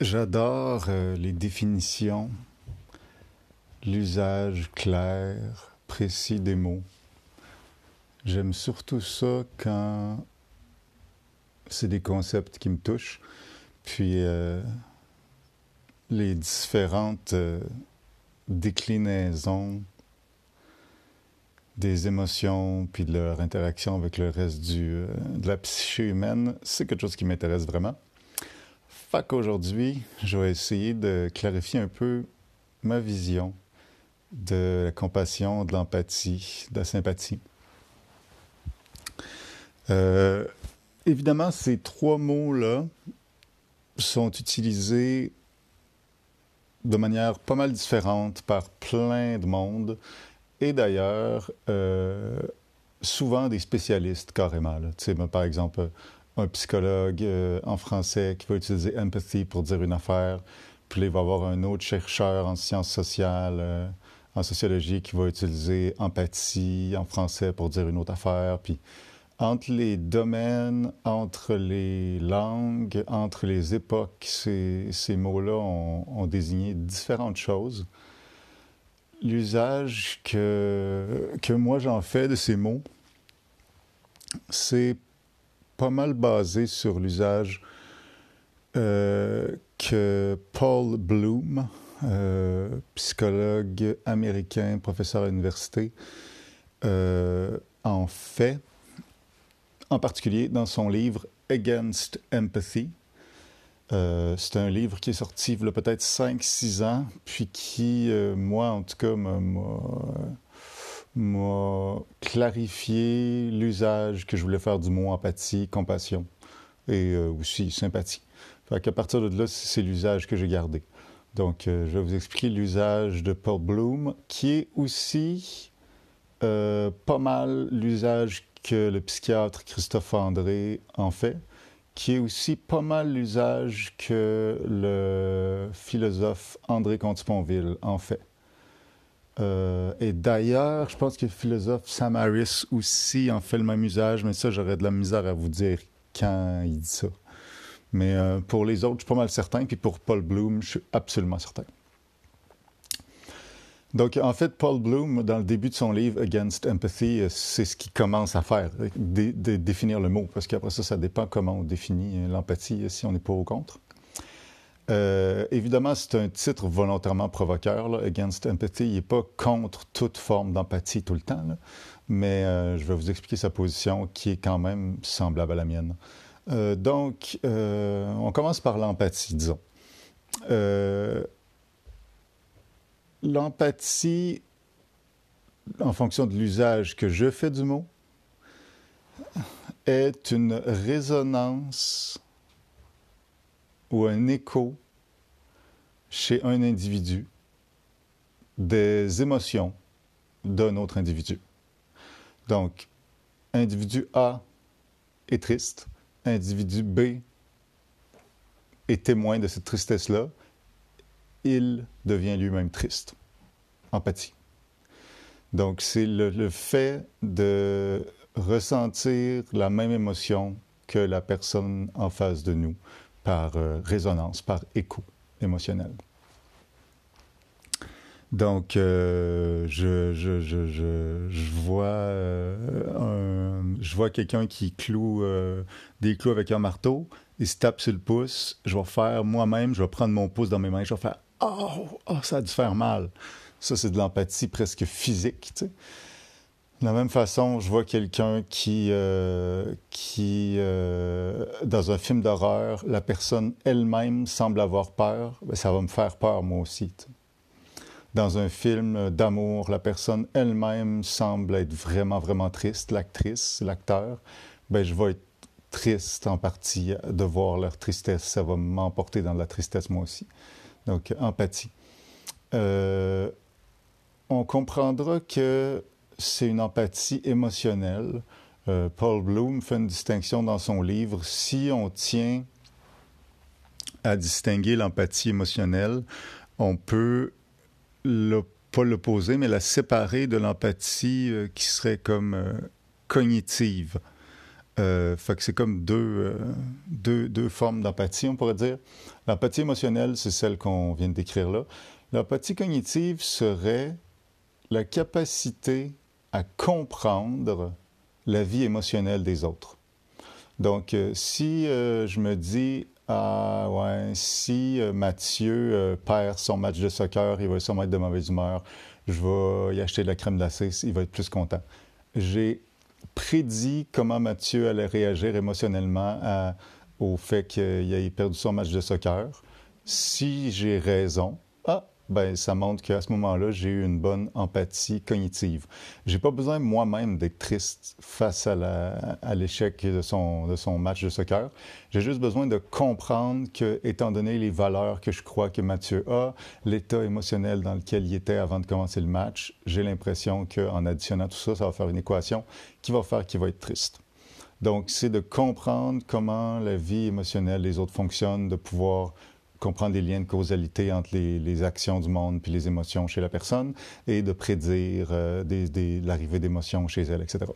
J'adore euh, les définitions, l'usage clair, précis des mots. J'aime surtout ça quand c'est des concepts qui me touchent, puis euh, les différentes euh, déclinaisons des émotions, puis de leur interaction avec le reste de la psyché humaine, c'est quelque chose qui m'intéresse vraiment. Fait qu'aujourd'hui, je vais essayer de clarifier un peu ma vision de la compassion, de l'empathie, de la sympathie. Euh, évidemment, ces trois mots-là sont utilisés de manière pas mal différente par plein de monde et d'ailleurs, euh, souvent des spécialistes carrément. Sais, par exemple, un psychologue euh, en français qui va utiliser empathy pour dire une affaire, puis il va avoir un autre chercheur en sciences sociales, euh, en sociologie, qui va utiliser empathie en français pour dire une autre affaire. Puis entre les domaines, entre les langues, entre les époques, ces, ces mots-là ont, ont, désigné différentes choses. L'usage que, que moi j'en fais de ces mots, c'est pas mal basé sur l'usage euh, que Paul Bloom, euh, psychologue américain, professeur à l'université, euh, en fait, en particulier dans son livre Against Empathy. c'est un livre qui est sorti il y a peut-être 5-6 ans, puis qui, moi en tout cas, m'a m'a clarifié l'usage que je voulais faire du mot empathie, compassion et euh, aussi sympathie. Fait qu'à partir de là, c'est l'usage que j'ai gardé. Donc, euh, je vais vous expliquer l'usage de Paul Bloom, qui est aussi euh, pas mal l'usage que le psychiatre Christophe André en fait, qui est aussi pas mal l'usage que le philosophe André Comte-Sponville en fait. Euh, et d'ailleurs, je pense que le philosophe Sam Harris aussi en fait le même usage, mais ça, j'aurais de la misère à vous dire quand il dit ça. Mais euh, pour les autres, je suis pas mal certain. Puis pour Paul Bloom, je suis absolument certain. Donc, en fait, Paul Bloom, dans le début de son livre Against Empathy, euh, c'est ce qu'il commence à faire, de, définir le mot, parce qu'après ça, ça dépend comment on définit l'empathie, si on est pour ou contre. Euh, évidemment, c'est un titre volontairement provoqueur, là, Against Empathy. Il n'est pas contre toute forme d'empathie tout le temps, mais euh, je vais vous expliquer sa position qui est quand même semblable à la mienne. Euh, donc, on commence par l'empathie, disons. L'empathie, en fonction de l'usage que je fais du mot, est une résonance ou un écho chez un individu des émotions d'un autre individu. Donc, individu A est triste, individu B est témoin de cette tristesse-là, il devient lui-même triste. Empathie. Donc, c'est le, le, fait de ressentir la même émotion que la personne en face de nous par euh, résonance, par écho émotionnel. Donc, euh, je, je, je, je, vois, euh, vois quelqu'un qui cloue des clous avec un marteau, il se tape sur le pouce, je vais faire moi-même, je vais prendre mon pouce dans mes mains, je vais faire « Oh, oh ça a dû faire mal ». Ça, c'est de l'empathie presque physique. De la même façon, je vois quelqu'un qui, euh, qui euh, dans un film d'horreur, la personne elle-même semble avoir peur, ben, ça va me faire peur moi aussi. Dans un film d'amour, la personne elle-même semble être vraiment, vraiment triste, l'actrice, l'acteur, ben, je vais être triste en partie de voir leur tristesse. Ça va m'emporter dans la tristesse moi aussi. Donc, empathie. Euh, on comprendra que c'est une empathie émotionnelle. Euh, Paul Bloom fait une distinction dans son livre. Si on tient à distinguer l'empathie émotionnelle, on peut le, pas l'opposer, mais la séparer de l'empathie euh, qui serait comme euh, cognitive. Euh, c'est comme deux, deux, deux, formes d'empathie, on pourrait dire. L'empathie émotionnelle, c'est celle qu'on vient de décrire là. L'empathie cognitive serait la capacité à comprendre la vie émotionnelle des autres. Donc, euh, si je me dis, ah ouais, si Mathieu perd son match de soccer, il va sûrement être de mauvaise humeur, je vais y acheter de la crème glacée, il va être plus content. J'ai prédit comment Mathieu allait réagir émotionnellement au fait qu'il ait perdu son match de soccer. Si j'ai raison, ben ça montre qu'à ce moment-là, j'ai eu une bonne empathie cognitive. J'ai pas besoin moi-même d'être triste face à l'échec de son, de son match de soccer. J'ai juste besoin de comprendre que, étant donné les valeurs que je crois que Mathieu a, l'état émotionnel dans lequel il était avant de commencer le match, j'ai l'impression qu'en additionnant tout ça, ça va faire une équation qui va faire qu'il va être triste. Donc, c'est de comprendre comment la vie émotionnelle des autres fonctionne, de pouvoir comprendre les liens de causalité entre les, actions du monde puis les émotions chez la personne et de prédire euh, l'arrivée d'émotions chez elle, etc.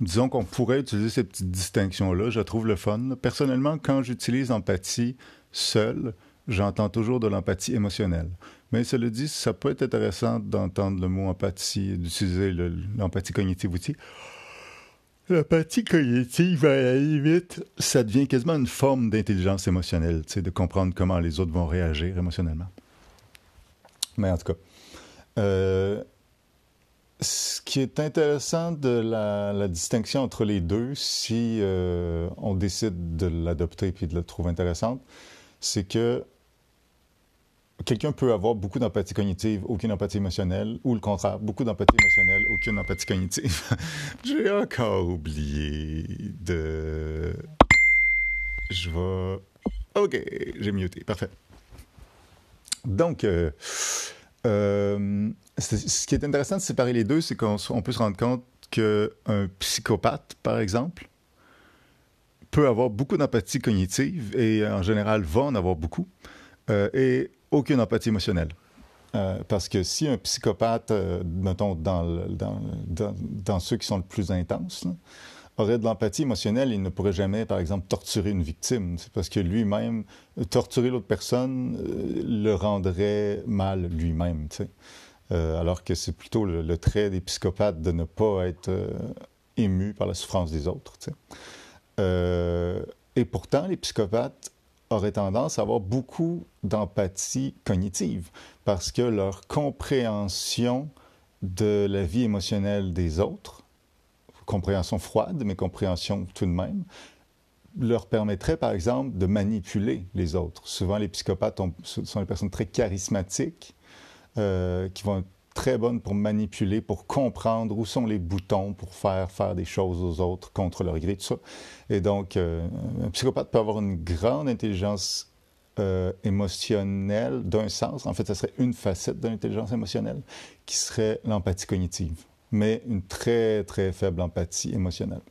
Disons qu'on pourrait utiliser ces petites distinctions-là, je trouve le fun. Personnellement, quand j'utilise empathie seul, j'entends toujours de l'empathie émotionnelle. Mais cela dit, ça peut être intéressant d'entendre le mot empathie, d'utiliser l'empathie cognitive aussi. L'empathie cognitive, à la limite, ça devient quasiment une forme d'intelligence émotionnelle, de comprendre comment les autres vont réagir émotionnellement. Mais en tout cas, euh, ce qui est intéressant de la, distinction entre les deux, si euh, on décide de l'adopter et de la trouver intéressante, c'est que quelqu'un peut avoir beaucoup d'empathie cognitive, aucune empathie émotionnelle, ou le contraire, beaucoup d'empathie émotionnelle, aucune empathie cognitive. J'ai encore oublié de... Je vais... OK, j'ai muté, parfait. Donc, euh, euh, ce qui est intéressant de séparer les deux, c'est qu'on peut se rendre compte qu'un psychopathe, par exemple, peut avoir beaucoup d'empathie cognitive et en général va en avoir beaucoup. Euh, et aucune empathie émotionnelle. Euh, parce que si un psychopathe, euh, mettons, dans, ceux qui sont le plus intenses, aurait de l'empathie émotionnelle, il ne pourrait jamais, par exemple, torturer une victime. C'est parce que lui-même, torturer l'autre personne euh, le rendrait mal lui-même. alors que c'est plutôt le, trait des psychopathes de ne pas être ému par la souffrance des autres. et pourtant, les psychopathes auraient tendance à avoir beaucoup d'empathie cognitive parce que leur compréhension de la vie émotionnelle des autres, compréhension froide, mais compréhension tout de même, leur permettrait, par exemple, de manipuler les autres. Souvent, les psychopathes sont des personnes très charismatiques euh, qui vont très bonne pour manipuler, pour comprendre où sont les boutons pour faire faire des choses aux autres contre leur gré, tout ça. Et donc, euh, un psychopathe peut avoir une grande intelligence euh, émotionnelle d'un sens. En fait, ça serait une facette de l'intelligence émotionnelle qui serait l'empathie cognitive, mais une très, très faible empathie émotionnelle.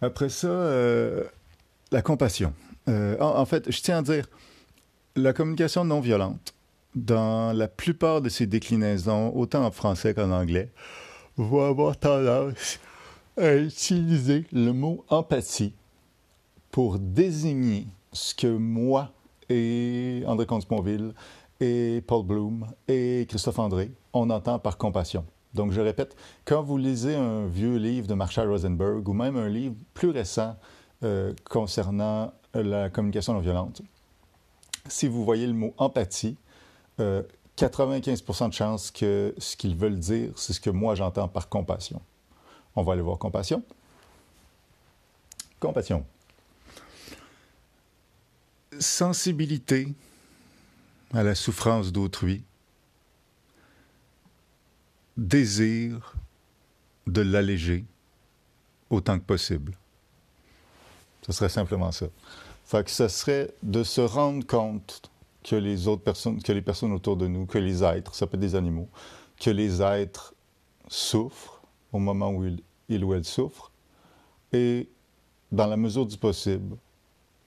Après ça, euh, la compassion. en fait, je tiens à dire, la communication non violente, dans la plupart de ces déclinaisons, autant en français qu'en anglais, va avoir tendance à utiliser le mot empathie pour désigner ce que moi et André Comte-Sponville et Paul Bloom et Christophe André, on entend par compassion. Donc, je répète, quand vous lisez un vieux livre de Marshall Rosenberg ou même un livre plus récent euh, concernant la communication non violente, si vous voyez le mot empathie, 95 euh, de chances que ce qu'ils veulent dire, c'est ce que moi j'entends par compassion. On va aller voir compassion. Compassion. Sensibilité à la souffrance d'autrui. Désir de l'alléger autant que possible. Ce serait simplement ça. Fait ce serait de se rendre compte que les autres personnes, que les personnes autour de nous, que les êtres, ça peut être des animaux, que les êtres souffrent au moment où ils, ou elles souffrent, et dans la mesure du possible,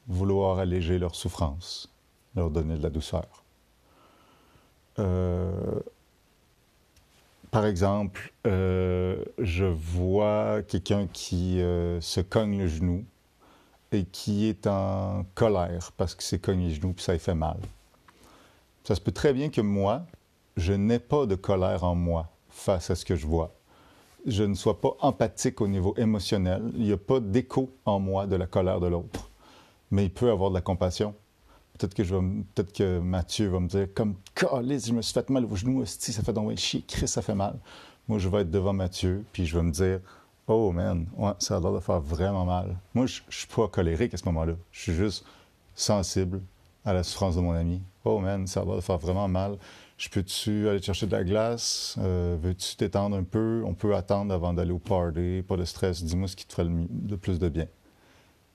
vouloir alléger leur souffrance, leur donner de la douceur. Euh, par exemple, euh, je vois quelqu'un qui euh, se cogne le genou et qui est en colère parce que s'est cogné le genou puis ça lui fait mal. Ça se peut très bien que moi, je n'ai pas de colère en moi face à ce que je vois. Je ne sois pas empathique au niveau émotionnel. Il n'y a pas d'écho en moi de la colère de l'autre. Mais il peut avoir de la compassion. Peut-être que, je peut-être que Mathieu va me dire comme Calice, je me suis fait mal au genou, ça fait donc chier, Chris, ça fait mal. Moi, je vais être devant Mathieu, puis je vais me dire Oh man, ouais, ça a l'air de faire vraiment mal. Moi, je, ne suis pas colérique à ce moment-là. Je suis juste sensible à la souffrance de mon ami. Oh man, ça a l'air de faire vraiment mal. Je peux-tu aller chercher de la glace? Euh, veux-tu t'étendre un peu? On peut attendre avant d'aller au party. Pas de stress. Dis-moi ce qui te ferait le plus de bien.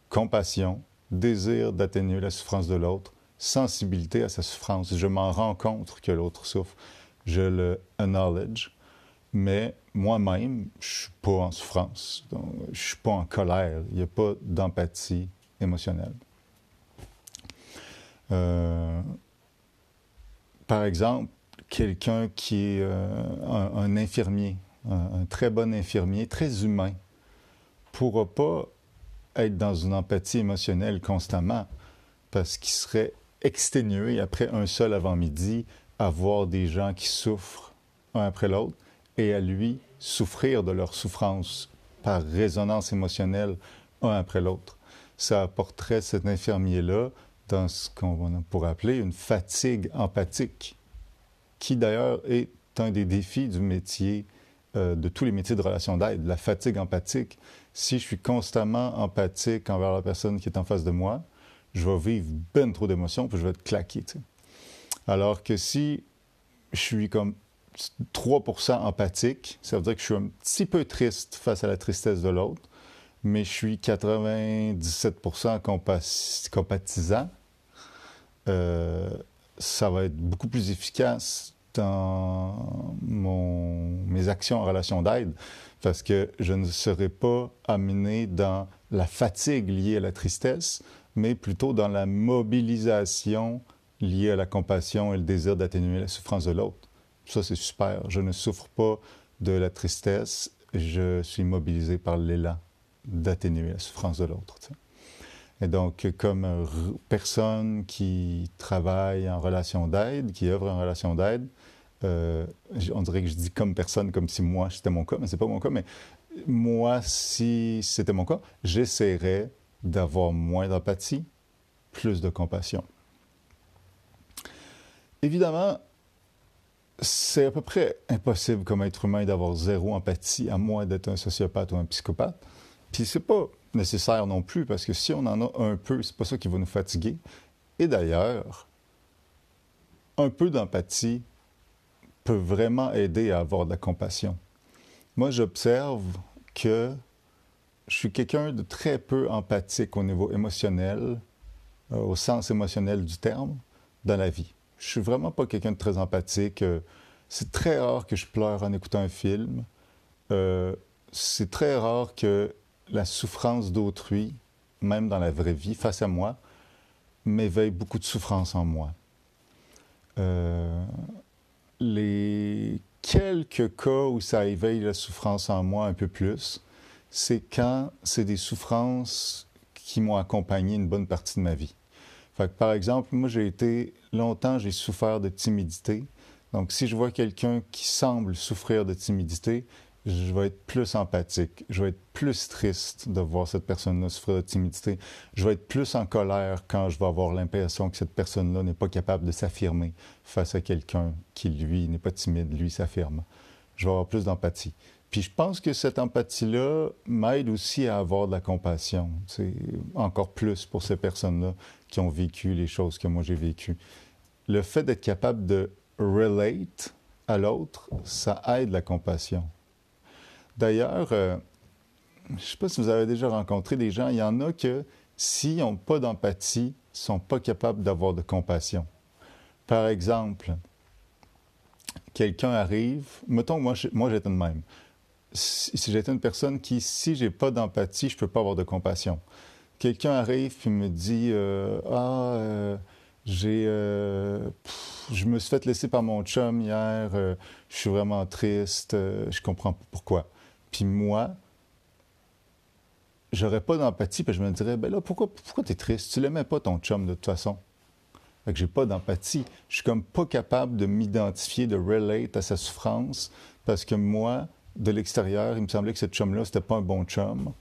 Compassion, désir d'atténuer la souffrance de l'autre, sensibilité à sa souffrance. Je m'en rends compte que l'autre souffre. Je le acknowledge, mais moi-même, je suis pas en souffrance. Donc, je suis pas en colère. Il n'y a pas d'empathie émotionnelle. Euh, par exemple, quelqu'un qui est euh, un, infirmier, un, un, très bon infirmier, très humain, pourra pas être dans une empathie émotionnelle constamment parce qu'il serait exténué après un seul avant-midi à voir des gens qui souffrent un après l'autre et à lui souffrir de leur souffrance par résonance émotionnelle un après l'autre. Ça apporterait cet infirmier-là dans ce qu'on pourrait appeler une fatigue empathique, qui d'ailleurs est un des défis du métier, euh, de tous les métiers de relation d'aide, la fatigue empathique si je suis constamment empathique envers la personne qui est en face de moi, je vais vivre ben trop d'émotions, puis je vais être claqué. Alors que si je suis comme 3 empathique, ça veut dire que je suis un petit peu triste face à la tristesse de l'autre, mais je suis 97 compatisant, euh, ça va être beaucoup plus efficace dans mes actions en relation d'aide parce que je ne serai pas amené dans la fatigue liée à la tristesse, mais plutôt dans la mobilisation liée à la compassion et le désir d'atténuer la souffrance de l'autre. Ça, c'est super. Je ne souffre pas de la tristesse, je suis mobilisé par l'élan d'atténuer la souffrance de l'autre. Et donc, comme personne qui travaille en relation d'aide, qui œuvre en relation d'aide, euh, on dirait que je dis comme personne, comme si moi c'était mon cas, mais c'est pas mon cas. Mais moi, si c'était mon cas, j'essaierais d'avoir moins d'empathie, plus de compassion. Évidemment, c'est à peu près impossible comme être humain d'avoir zéro empathie, à moins d'être un sociopathe ou un psychopathe. Puis c'est pas nécessaire non plus, parce que si on en a un peu, c'est pas ça qui va nous fatiguer. Et d'ailleurs, un peu d'empathie peut vraiment aider à avoir de la compassion. Moi, j'observe que je suis quelqu'un de très peu empathique au niveau émotionnel, euh, au sens émotionnel du terme, dans la vie. Je suis vraiment pas quelqu'un de très empathique. Euh, c'est très rare que je pleure en écoutant un film. Euh, c'est très rare que la souffrance d'autrui, même dans la vraie vie, face à moi, m'éveille beaucoup de souffrance en moi les quelques cas où ça éveille la souffrance en moi un peu plus, c'est quand c'est des souffrances qui m'ont accompagné une bonne partie de ma vie. par exemple, moi, j'ai été longtemps, j'ai souffert de timidité. Donc, si je vois quelqu'un qui semble souffrir de timidité, je vais être plus empathique, je vais être plus triste de voir cette personne-là souffrir de timidité, je vais être plus en colère quand je vais avoir l'impression que cette personne-là n'est pas capable de s'affirmer face à quelqu'un qui, lui, n'est pas timide, lui s'affirme. Je vais avoir plus d'empathie. Puis je pense que cette empathie-là m'aide aussi à avoir de la compassion, c'est encore plus pour ces personnes-là qui ont vécu les choses que moi j'ai vécues. Le fait d'être capable de relate à l'autre, ça aide la compassion. D'ailleurs, euh, je ne sais pas si vous avez déjà rencontré des gens, il y en a que s'ils n'ont pas d'empathie, ne sont pas capables d'avoir de compassion. Par exemple, quelqu'un arrive, mettons moi, moi j'étais de même. Si, j'étais une personne qui, si j'ai pas d'empathie, je peux pas avoir de compassion. Quelqu'un arrive et me dit euh, Ah, euh, J'ai, je me suis fait laisser par mon chum hier. je suis vraiment triste. je comprends pourquoi. Puis moi, j'aurais pas d'empathie. Puis je me dirais, ben là, pourquoi, pourquoi t'es triste? Tu l'aimais pas ton chum de toute façon. Fait que j'ai pas d'empathie. Je suis comme pas capable de m'identifier, de relate à sa souffrance parce que moi, de l'extérieur, il me semblait que ce chum-là, c'était pas un bon chum.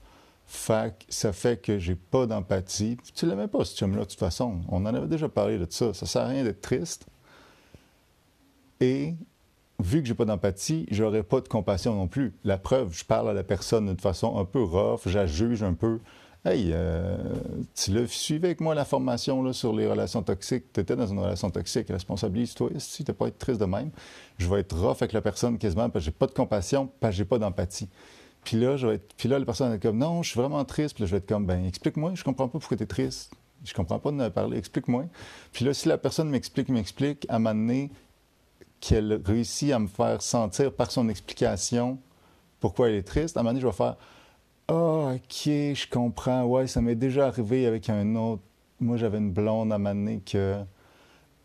Fait que ça fait que j'ai pas d'empathie. Tu l'aimais pas, ce chum-là, de toute façon. On en avait déjà parlé de ça. Ça sert à rien d'être triste. Et vu que j'ai pas d'empathie, j'aurais pas de compassion non plus. La preuve, je parle à la personne d'une façon un peu rough, je la juge un peu. Hey, euh, tu l'as suivi avec moi la formation là, sur les relations toxiques. Tu étais dans une relation toxique, responsabilise-toi. Si tu pas être triste de même, je vais être rough avec la personne quasiment parce que j'ai pas de compassion, parce que j'ai pas d'empathie. Puis là, je vais être, puis là, la personne est comme non, je suis vraiment triste. Puis là, je vais être comme ben explique-moi, je comprends pas pourquoi tu es triste. Je comprends pas de me parler, explique-moi. Puis là, si la personne m'explique, m'explique, à un qu'elle réussit à me faire sentir par son explication pourquoi elle est triste, à un moment donné, je vais faire Ah, OK, je comprends. Ouais, ça m'est déjà arrivé avec un autre. Moi, j'avais une blonde à un moment donné que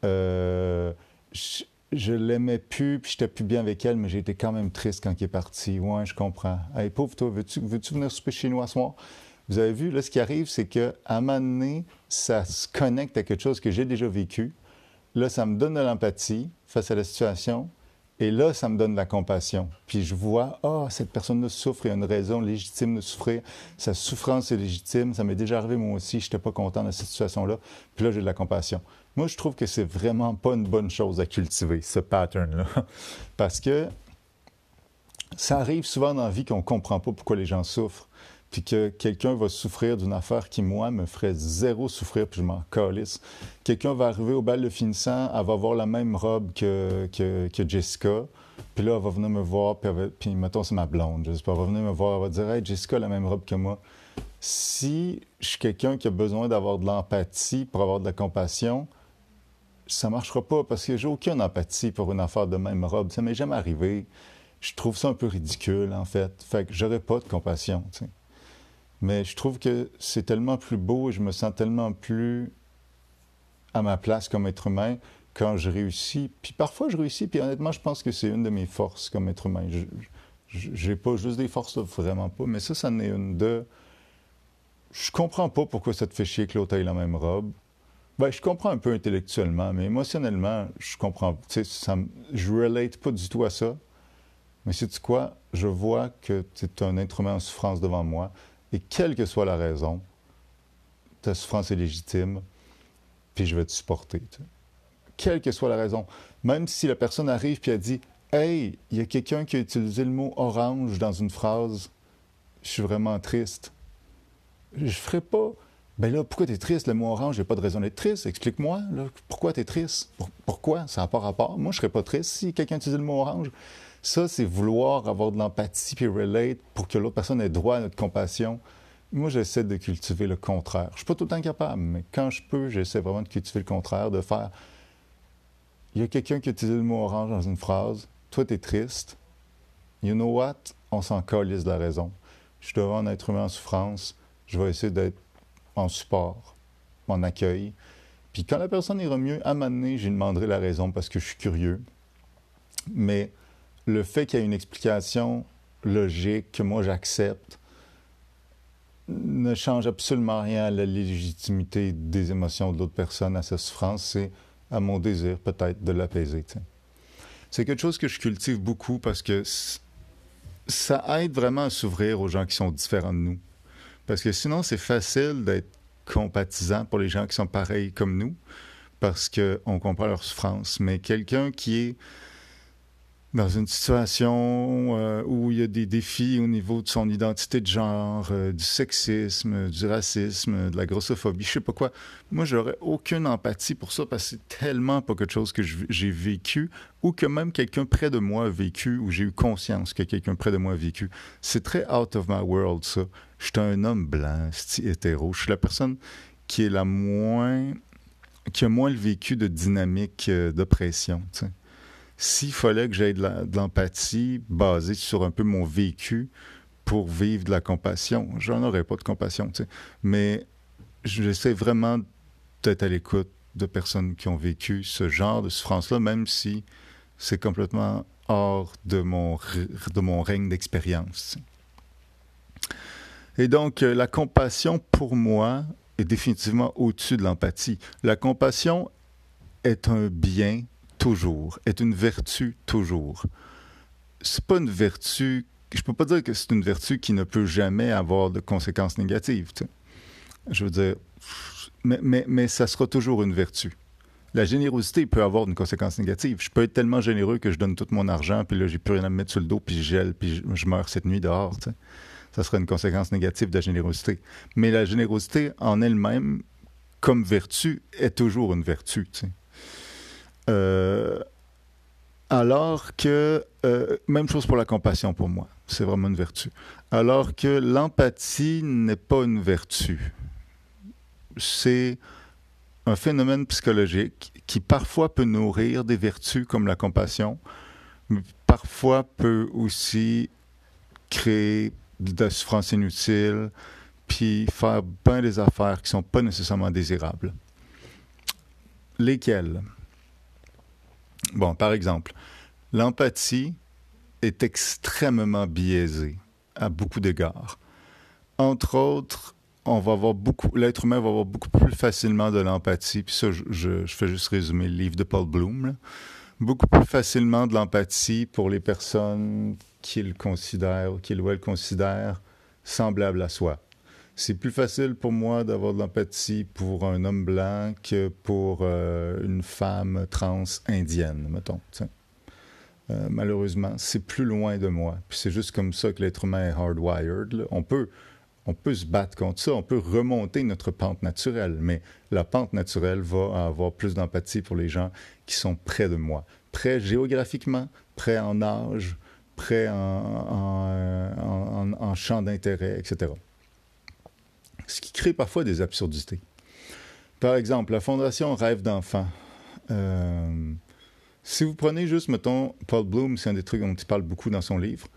euh, je, je l'aimais plus, puis j'étais plus bien avec elle, mais été quand même triste quand il est parti. Ouais, je comprends. Hey, pauvre toi, veux-tu veux venir souper chez nous à soir? Vous avez vu, là, ce qui arrive, c'est qu'à un moment donné, ça se connecte à quelque chose que j'ai déjà vécu. Là, ça me donne de l'empathie face à la situation. Et là, ça me donne de la compassion. Puis je vois, ah, cette personne-là souffre, il y a une raison légitime de souffrir. Sa souffrance est légitime. Ça m'est déjà arrivé moi aussi, je n'étais pas content de cette situation-là. Puis là, j'ai de la compassion. Moi, je trouve que c'est vraiment pas une bonne chose à cultiver, ce pattern-là. Parce que ça arrive souvent dans la vie qu'on ne comprend pas pourquoi les gens souffrent. Puis que quelqu'un va souffrir d'une affaire qui, moi, me ferait zéro souffrir, puis je m'en calisse. Quelqu'un va arriver au bal de finissant, elle va avoir la même robe que, que, Jessica. Puis là, elle va venir me voir, puis mettons, c'est ma blonde, je sais pas, elle va venir me voir, elle va dire Hey, Jessica a la même robe que moi. Si je suis quelqu'un qui a besoin d'avoir de l'empathie pour avoir de la compassion, ça marchera pas parce que j'ai aucune empathie pour une affaire de même robe. Ça m'est jamais arrivé. Je trouve ça un peu ridicule, en fait. Fait que j'aurais pas de compassion, tu sais. Mais je trouve que c'est tellement plus beau et je me sens tellement plus à ma place comme être humain quand je réussis. Puis parfois, je réussis, puis honnêtement, je pense que c'est une de mes forces comme être humain. Je- J'ai pas juste des forces, vraiment pas, mais ça, ça en est une de... Je comprends pas pourquoi ça te fait chier que l'autre ait la même robe. Ben, je comprends un peu intellectuellement, mais émotionnellement, je comprends. Ça je relate pas du tout à ça. Mais sais-tu quoi? Je vois que tu es un être humain en souffrance devant moi. Et quelle que soit la raison, ta souffrance est légitime, puis je vais te supporter. Quelle que soit la raison. Même si la personne arrive puis elle dit Hey, il y a quelqu'un qui a utilisé le mot orange dans une phrase, je suis vraiment triste. Je ferai pas. Ben là, pourquoi tu es triste? Le mot orange, j'ai pas de raison d'être triste. Explique-moi, pourquoi tu es triste? Pour- pourquoi? Ça n'a pas rapport. Moi, je serais pas triste si quelqu'un utilisait le mot orange. Ça, c'est vouloir avoir de l'empathie puis relate pour que l'autre personne ait droit à notre compassion. Moi, j'essaie de cultiver le contraire. Je suis pas tout le temps capable, mais quand je peux, j'essaie vraiment de cultiver le contraire, de faire. Il y a quelqu'un qui utilise le mot orange dans une phrase. Toi, tu es triste. You know what? On s'en calisse de la raison. Je suis devant un être humain en souffrance. Je vais essayer d'être en support, en accueil. Puis quand la personne ira mieux, à je lui demanderai la raison parce que je suis curieux. Mais le fait qu'il y ait une explication logique que moi j'accepte ne change absolument rien à la légitimité des émotions de l'autre personne, à sa souffrance. C'est à mon désir peut-être de l'apaiser. C'est quelque chose que je cultive beaucoup parce que ça aide vraiment à s'ouvrir aux gens qui sont différents de nous. Parce que sinon, c'est facile d'être compatisant pour les gens qui sont pareils comme nous, parce qu'on comprend leur souffrance. Mais quelqu'un qui est dans une situation euh, où il y a des défis au niveau de son identité de genre, euh, du sexisme, du racisme, de la grossophobie, je sais pas quoi. Moi, j'aurais aucune empathie pour ça parce que c'est tellement pas quelque chose que j'ai vécu ou que même quelqu'un près de moi a vécu ou j'ai eu conscience que quelqu'un près de moi a vécu. C'est très out of my world, ça. Je suis un homme blanc, hétéro. Je suis la personne qui est la moins. qui a moins le vécu de dynamique euh, d'oppression. S'il fallait que j'aie de l'empathie basée sur un peu mon vécu pour vivre de la compassion, j'en aurais pas de compassion. Mais j'essaie vraiment d'être à l'écoute de personnes qui ont vécu ce genre de souffrance-là, même si c'est complètement hors de mon, de mon règne d'expérience. Et donc, euh, la compassion, pour moi, est définitivement au-dessus de l'empathie. La compassion est un bien toujours, est une vertu toujours. C'est pas une vertu, je peux pas dire que c'est une vertu qui ne peut jamais avoir de conséquences négatives. Je veux dire, mais, mais, ça sera toujours une vertu la générosité peut avoir une conséquence négative. Je peux être tellement généreux que je donne tout mon argent, puis là, j'ai plus rien à me mettre sur le dos, puis je gèle, puis je, meurs cette nuit dehors. Ça serait une conséquence négative de la générosité. Mais la générosité en elle-même, comme vertu, est toujours une vertu. Euh, alors que, euh, même chose pour la compassion pour moi, c'est vraiment une vertu. Alors que l'empathie n'est pas une vertu. C'est un phénomène psychologique qui parfois peut nourrir des vertus comme la compassion, mais parfois peut aussi créer de la souffrance inutile, puis faire bien des affaires qui ne sont pas nécessairement désirables. Lesquelles? Bon, par exemple, l'empathie est extrêmement biaisée à beaucoup d'égards. Entre autres, on va avoir beaucoup, l'être humain va avoir beaucoup plus facilement de l'empathie. Puis ça, je, fais juste résumer le livre de Paul Bloom. Beaucoup plus facilement de l'empathie pour les personnes qu'il considère ou qu'il ou elle considère semblables à soi. C'est plus facile pour moi d'avoir de l'empathie pour un homme blanc que pour euh, une femme trans indienne, mettons. Euh, malheureusement, c'est plus loin de moi. Puis c'est juste comme ça que l'être humain est hardwired. On peut on peut se battre contre ça, on peut remonter notre pente naturelle, mais la pente naturelle va avoir plus d'empathie pour les gens qui sont près de moi, près géographiquement, près en âge, près en, champ d'intérêt, etc. Ce qui crée parfois des absurdités. Par exemple, la Fondation Rêve d'enfant. Euh, si vous prenez juste, mettons, Paul Bloom, c'est un des trucs dont il parle beaucoup dans son livre,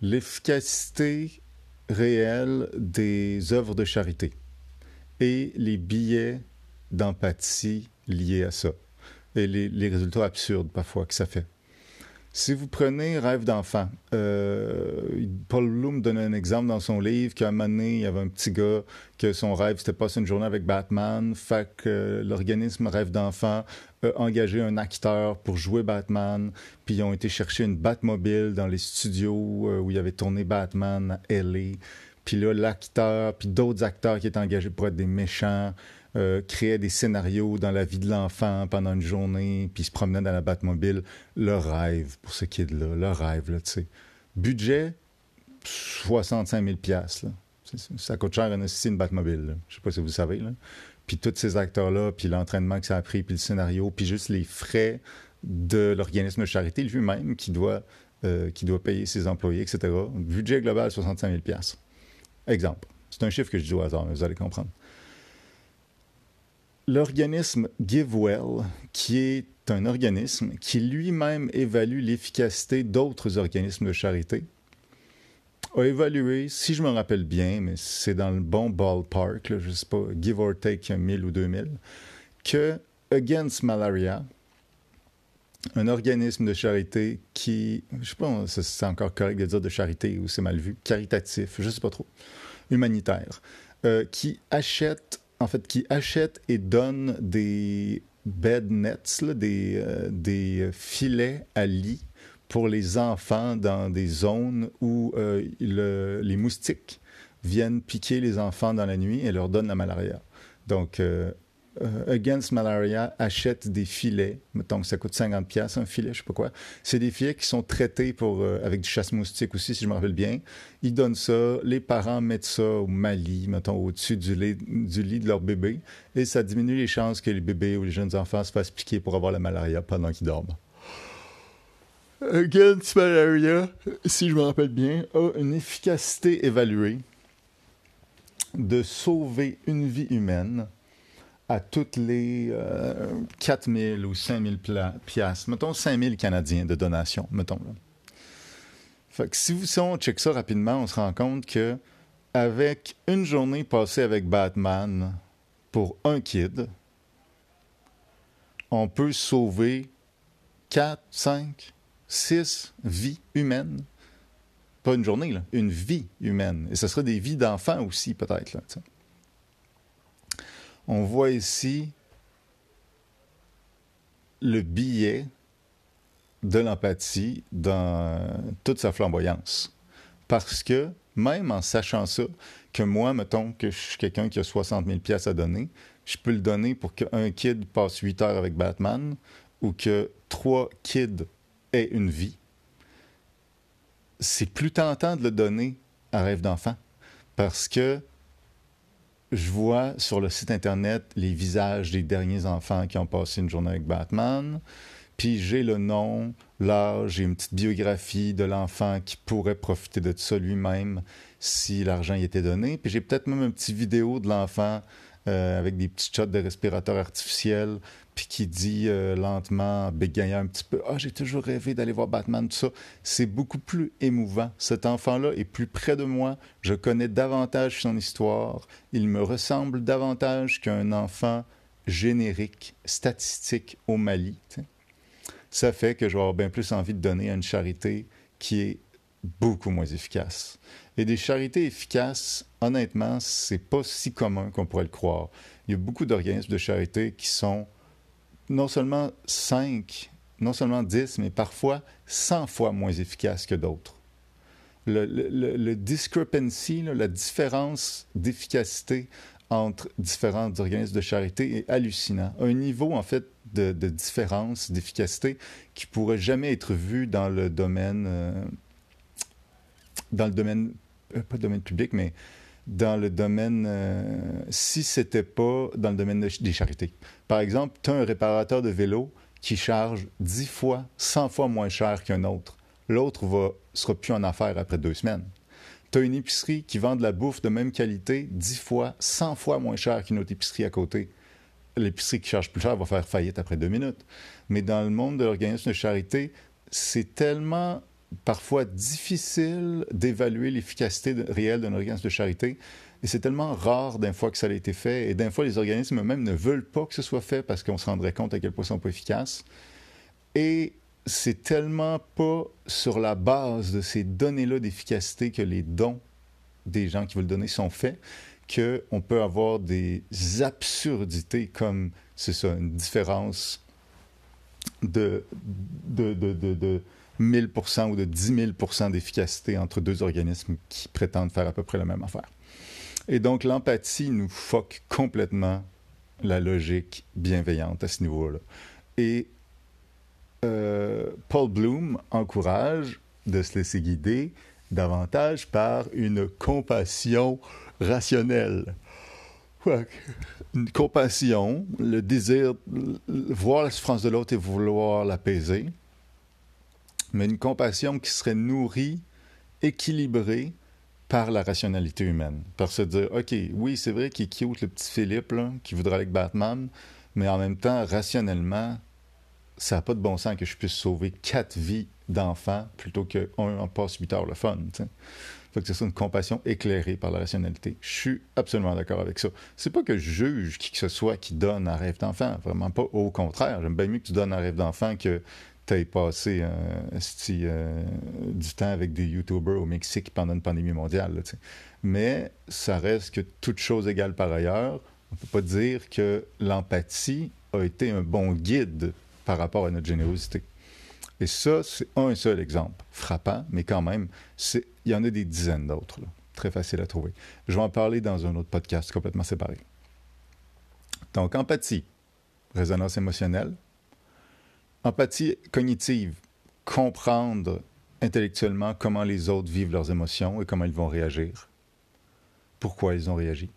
l'efficacité réel des œuvres de charité et les billets d'empathie liés à ça et les, résultats absurdes parfois que ça fait. Si vous prenez Rêve d'enfant, euh, Paul Bloom donne un exemple dans son livre qu'à un moment donné, il y avait un petit gars que son rêve, c'était passer une journée avec Batman. Fait que l'organisme Rêve d'enfant a engagé un acteur pour jouer Batman. Puis ils ont été chercher une Batmobile dans les studios euh, où il avait tourné Batman à L.A. Puis là, l'acteur, puis d'autres acteurs qui étaient engagés pour être des méchants, euh, créait des scénarios dans la vie de l'enfant pendant une journée, puis se promenait dans la Batmobile. Le rêve pour ce kid-là, le rêve, là, tu sais. Budget, 65 000 là. Ça coûte cher une, Batmobile, je sais pas si vous savez, là. Puis tous ces acteurs-là, puis l'entraînement que ça a pris, puis le scénario, puis juste les frais de l'organisme de charité lui-même qui doit, euh, qui doit payer ses employés, etc. Budget global, 65 000 Exemple. C'est un chiffre que je dis au hasard, mais vous allez comprendre l'organisme GiveWell, qui est un organisme qui lui-même évalue l'efficacité d'autres organismes de charité, a évalué, si je me rappelle bien, mais c'est dans le bon ballpark, je ne sais pas, give or take 1000 ou 2000, que Against Malaria, un organisme de charité qui, je sais pas si c'est encore correct de dire de charité ou c'est mal vu, caritatif, je sais pas trop, humanitaire, euh, qui achète en fait, qui achète et donne des bed nets, des, euh, des filets à lit pour les enfants dans des zones où euh, les moustiques viennent piquer les enfants dans la nuit et leur donnent la malaria. Donc, Against Malaria achète des filets. Mettons que ça coûte 50 pièces un filet, je sais pas quoi. C'est des filets qui sont traités pour, euh, avec du chasse-moustique aussi, si je me rappelle bien. Ils donnent ça, les parents mettent ça au Mali, mettons, au-dessus du lit, du lit de leur bébé, et ça diminue les chances que les bébés ou les jeunes enfants se fassent piquer pour avoir la malaria pendant qu'ils dorment. Against Malaria, si je me rappelle bien, a une efficacité évaluée de sauver une vie humaine à toutes les euh, 4 000 ou 5 000 piastres, mettons 5 000 Canadiens de donation, mettons. Fait que si, on check ça rapidement, on se rend compte que avec une journée passée avec Batman pour un kid, on peut sauver 4, 5, 6 vies humaines. Pas une journée, là, une vie humaine. Et ce serait des vies d'enfants aussi, peut-être. On voit ici le billet de l'empathie dans toute sa flamboyance. Parce que, même en sachant ça, que moi, mettons que je suis quelqu'un qui a 60 000 pièces à donner, je peux le donner pour qu'un kid passe 8 heures avec Batman ou que trois kids aient une vie. C'est plus tentant de le donner à Rêve d'enfant parce que je vois sur le site Internet les visages des derniers enfants qui ont passé une journée avec Batman. Puis j'ai le nom, l'âge, j'ai une petite biographie de l'enfant qui pourrait profiter de ça lui-même si l'argent y était donné. Puis j'ai peut-être même une petite vidéo de l'enfant euh, avec des petits shots de respirateurs artificiels, puis qui dit euh, lentement, bégayant un petit peu Ah, j'ai toujours rêvé d'aller voir Batman, tout ça. C'est beaucoup plus émouvant. Cet enfant-là est plus près de moi. Je connais davantage son histoire. Il me ressemble davantage qu'un enfant générique, statistique au Mali. Ça fait que je vais avoir bien plus envie de donner à une charité qui est beaucoup moins efficace. Et des charités efficaces, honnêtement, c'est pas si commun qu'on pourrait le croire. Il y a beaucoup d'organismes de charité qui sont non seulement 5, non seulement 10, mais parfois 100 fois moins efficaces que d'autres. Le, discrepancy, la différence d'efficacité entre différents organismes de charité est hallucinant. Un niveau, en fait, de, différence, d'efficacité qui pourrait jamais être vu dans le domaine, euh, dans le domaine, euh, pas le domaine public, mais dans le domaine, euh, si c'était pas dans le domaine des charités. Par exemple, tu as un réparateur de vélo qui charge 10 fois, 100 fois moins cher qu'un autre. L'autre va sera plus en affaire après deux semaines. Tu as une épicerie qui vend de la bouffe de même qualité 10 fois, 100 fois moins cher qu'une autre épicerie à côté. L'épicerie qui charge plus cher va faire faillite après deux minutes. Mais dans le monde de l'organisme de charité, c'est tellement parfois difficile d'évaluer l'efficacité réelle d'un organisme de charité. Et c'est tellement rare d'un fois que ça a été fait. Et d'un fois, les organismes eux-mêmes ne veulent pas que ce soit fait parce qu'on se rendrait compte à quel point ils sont pas efficaces. Et c'est tellement pas sur la base de ces données-là d'efficacité que les dons des gens qui veulent donner sont faits qu'on peut avoir des absurdités comme, c'est ça, une différence de, de, 1000 ou de 10 000 d'efficacité entre deux organismes qui prétendent faire à peu près la même affaire. Et donc, l'empathie nous foque complètement la logique bienveillante à ce niveau-là. Et euh, Paul Bloom encourage de se laisser guider davantage par une compassion rationnelle. Une compassion, le désir, voir la souffrance de l'autre et vouloir l'apaiser, mais une compassion qui serait nourrie, équilibrée par la rationalité humaine. Par se dire, OK, oui, c'est vrai qu'il est cute, le petit Philippe, qui voudrait aller avec Batman, mais en même temps, rationnellement, ça n'a pas de bon sens que je puisse sauver quatre vies d'enfants plutôt qu'un en passe huit heures le fun. Il faut que ce soit une compassion éclairée par la rationalité. Je suis absolument d'accord avec ça. C'est pas que je juge qui que ce soit qui donne un rêve d'enfant. Vraiment pas. Au contraire, j'aime bien mieux que tu donnes un rêve d'enfant que tu passé euh, du temps avec des YouTubers au Mexique pendant une pandémie mondiale. Mais ça reste que toute chose égale par ailleurs, on ne peut pas dire que l'empathie a été un bon guide par rapport à notre générosité. Et ça, c'est un seul exemple, frappant, mais quand même, il y en a des dizaines d'autres, très facile à trouver. Je vais en parler dans un autre podcast complètement séparé. Donc, empathie, résonance émotionnelle, Empathie cognitive, comprendre intellectuellement comment les autres vivent leurs émotions et comment ils vont réagir, pourquoi ils ont réagi.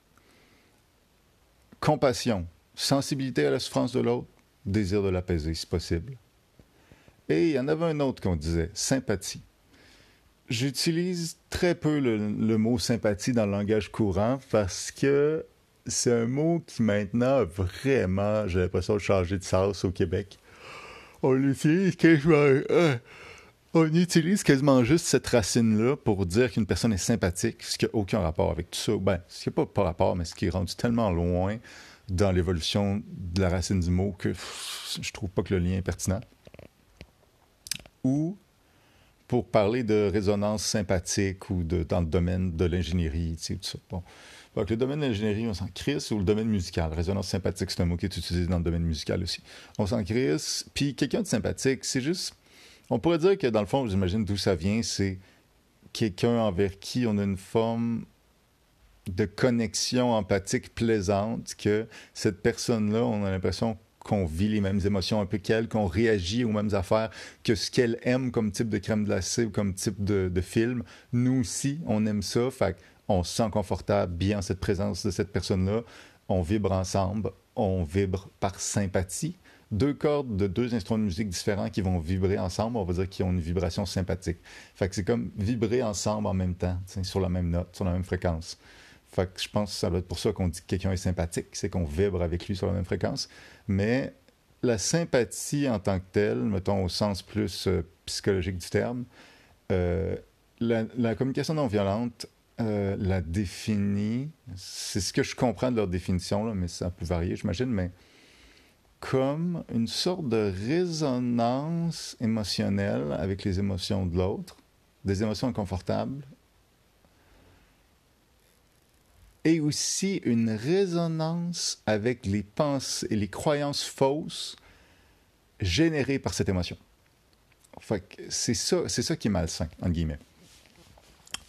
Compassion, sensibilité à la souffrance de l'autre, désir de l'apaiser si possible. Et il y en avait un autre qu'on disait, sympathie. J'utilise très peu le, mot sympathie dans le langage courant parce que c'est un mot qui maintenant vraiment, j'ai l'impression de changer de sens au Québec on utilise quasiment, euh, on utilise quasiment juste cette racine-là pour dire qu'une personne est sympathique, ce qui n'a aucun rapport avec tout ça. Ben, ce qui n'a pas, pas rapport, mais ce qui est rendu tellement loin dans l'évolution de la racine du mot que je trouve pas que le lien est pertinent. Ou pour parler de résonance sympathique ou dans le domaine de l'ingénierie, tu sais, tout ça. Bon. Donc, le domaine de l'ingénierie, on s'en crisse, ou le domaine musical. Résonance sympathique, c'est un mot qui est utilisé dans le domaine musical aussi. On s'en crisse. Puis, quelqu'un de sympathique, c'est juste. On pourrait dire que, dans le fond, j'imagine d'où ça vient, c'est quelqu'un envers qui on a une forme de connexion empathique plaisante, que cette personne-là, on a l'impression qu'on vit les mêmes émotions un peu qu'elle, qu'on réagit aux mêmes affaires, que ce qu'elle aime comme type de crème glacée ou comme type de, film, nous aussi, on aime ça. Fait on se sent confortable, bien en cette présence de cette personne-là. On vibre ensemble, on vibre par sympathie. Deux cordes de deux instruments de musique différents qui vont vibrer ensemble, on va dire qu'ils ont une vibration sympathique. Fait que c'est comme vibrer ensemble en même temps, sur la même note, sur la même fréquence. Fait que je pense que ça doit être pour ça qu'on dit que quelqu'un est sympathique, c'est qu'on vibre avec lui sur la même fréquence. Mais la sympathie en tant que telle, mettons au sens plus euh, psychologique du terme, euh, la, communication non violente euh, la définit, c'est ce que je comprends de leur définition, là, mais ça peut varier, j'imagine, mais comme une sorte de résonance émotionnelle avec les émotions de l'autre, des émotions inconfortables, et aussi une résonance avec les pensées et les croyances fausses générées par cette émotion. c'est ça, c'est ça qui est malsain, en guillemets.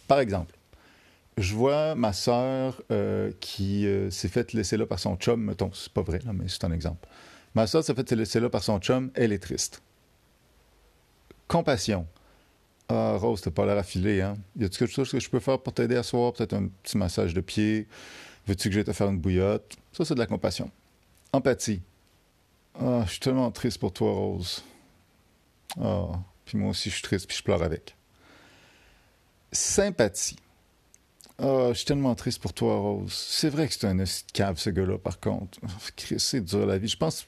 Par exemple, je vois ma sœur euh, qui euh, s'est faite laisser là par son chum, mettons, c'est pas vrai, mais c'est un exemple. Ma sœur s'est faite laisser là par son chum, elle est triste. Compassion. Ah, Rose, t'as pas l'air affilée, hein? Y a-tu quelque chose que je peux faire pour t'aider à soir? Peut-être un petit massage de pied? Veux-tu que j'aille te faire une bouillotte? Ça, c'est de la compassion. Empathie. Ah, je suis tellement triste pour toi, Rose. Ah, puis moi aussi, je suis triste, puis je pleure avec. Sympathie. Ah, je suis tellement triste pour toi, Rose. C'est vrai que c'est un cave, ce gars-là, par contre. C'est dur la vie. Je pense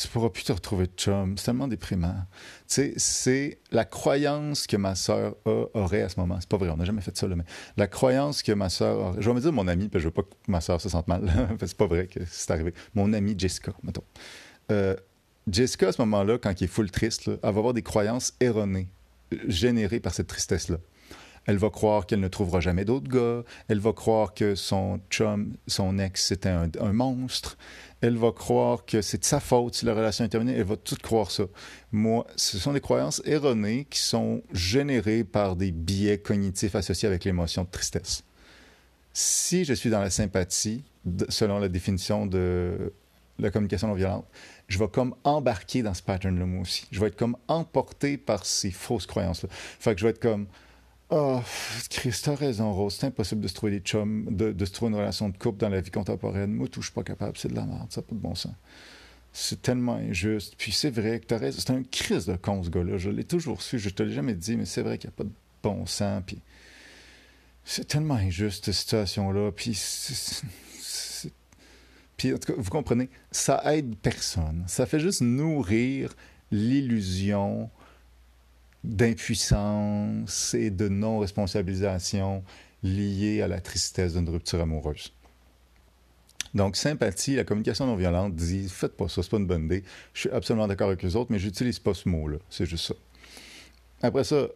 tu pourras plus te retrouver de chum. C'est tellement déprimant. Tu sais, c'est la croyance que ma sœur aurait à ce moment. C'est pas vrai, on n'a jamais fait ça, mais la croyance que ma sœur aurait. Je vais me dire mon ami, puis je veux pas que ma sœur se sente mal. c'est pas vrai que c'est arrivé. Mon ami Jessica, mettons. Euh, Jessica, à ce moment-là, quand il est full triste, elle va avoir des croyances erronées, générées par cette tristesse-là. Elle va croire qu'elle ne trouvera jamais d'autres gars. Elle va croire que son chum, son ex, c'était un, monstre. Elle va croire que c'est de sa faute si la relation est terminée. Elle va tout croire ça. Moi, ce sont des croyances erronées qui sont générées par des biais cognitifs associés avec l'émotion de tristesse. Si je suis dans la sympathie, selon la définition de la communication non violente, je vais comme embarquer dans ce pattern-là, moi aussi. Je vais être comme emporté par ces fausses croyances-là. Fait que je vais être comme, Oh, Chris, t'as raison, Rose. C'est impossible de se trouver des chums, de, se trouver une relation de couple dans la vie contemporaine. Moi, tout, je suis pas capable. C'est de la merde. Ça n'a pas de bon sens. C'est tellement injuste. Puis c'est vrai que t'as raison. C'est un crise de con, ce gars-là. Je l'ai toujours su. Je te l'ai jamais dit, mais c'est vrai qu'il n'y a pas de bon sens. Puis c'est tellement injuste, cette situation-là. Puis Puis, en tout cas, vous comprenez, ça aide personne. Ça fait juste nourrir l'illusion d'impuissance et de non-responsabilisation liée à la tristesse d'une rupture amoureuse. Donc, sympathie, la communication non violente dit faites pas ça, c'est pas une bonne idée. Je suis absolument d'accord avec les autres, mais j'utilise pas ce mot-là. C'est juste ça. Après ça,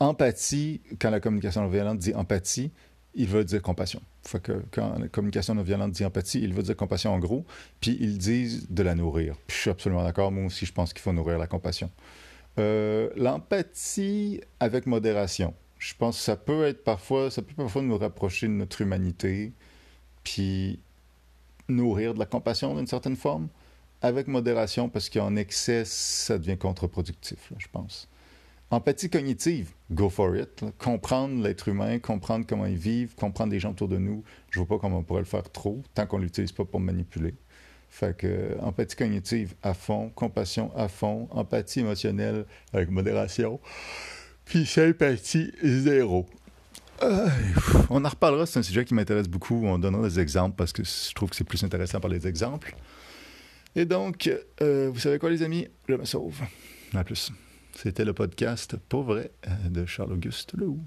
empathie, quand la communication non violente dit empathie, il veut dire compassion. Quand la communication non violente dit empathie, il veut dire compassion en gros, puis ils disent de la nourrir. Puis je suis absolument d'accord. Moi aussi, je pense qu'il faut nourrir la compassion. Euh, l'empathie avec modération. Je pense que ça peut être parfois, ça peut parfois nous rapprocher de notre humanité, puis nourrir de la compassion d'une certaine forme, avec modération, parce qu'en excès, ça devient contre-productif, je pense. Empathie cognitive, go for it. Comprendre l'être humain, comprendre comment ils vivent, comprendre les gens autour de nous. Je ne vois pas comment on pourrait le faire trop, tant qu'on ne l'utilise pas pour manipuler. Fait que empathie cognitive à fond, compassion à fond, empathie émotionnelle avec modération, puis sympathie zéro. on en reparlera, c'est un sujet qui m'intéresse beaucoup. On donnera des exemples parce que je trouve que c'est plus intéressant par les exemples. Et donc, euh, vous savez quoi, les amis? Je me sauve. À plus. C'était le podcast Pour vrai de Charles-Auguste Lehoux.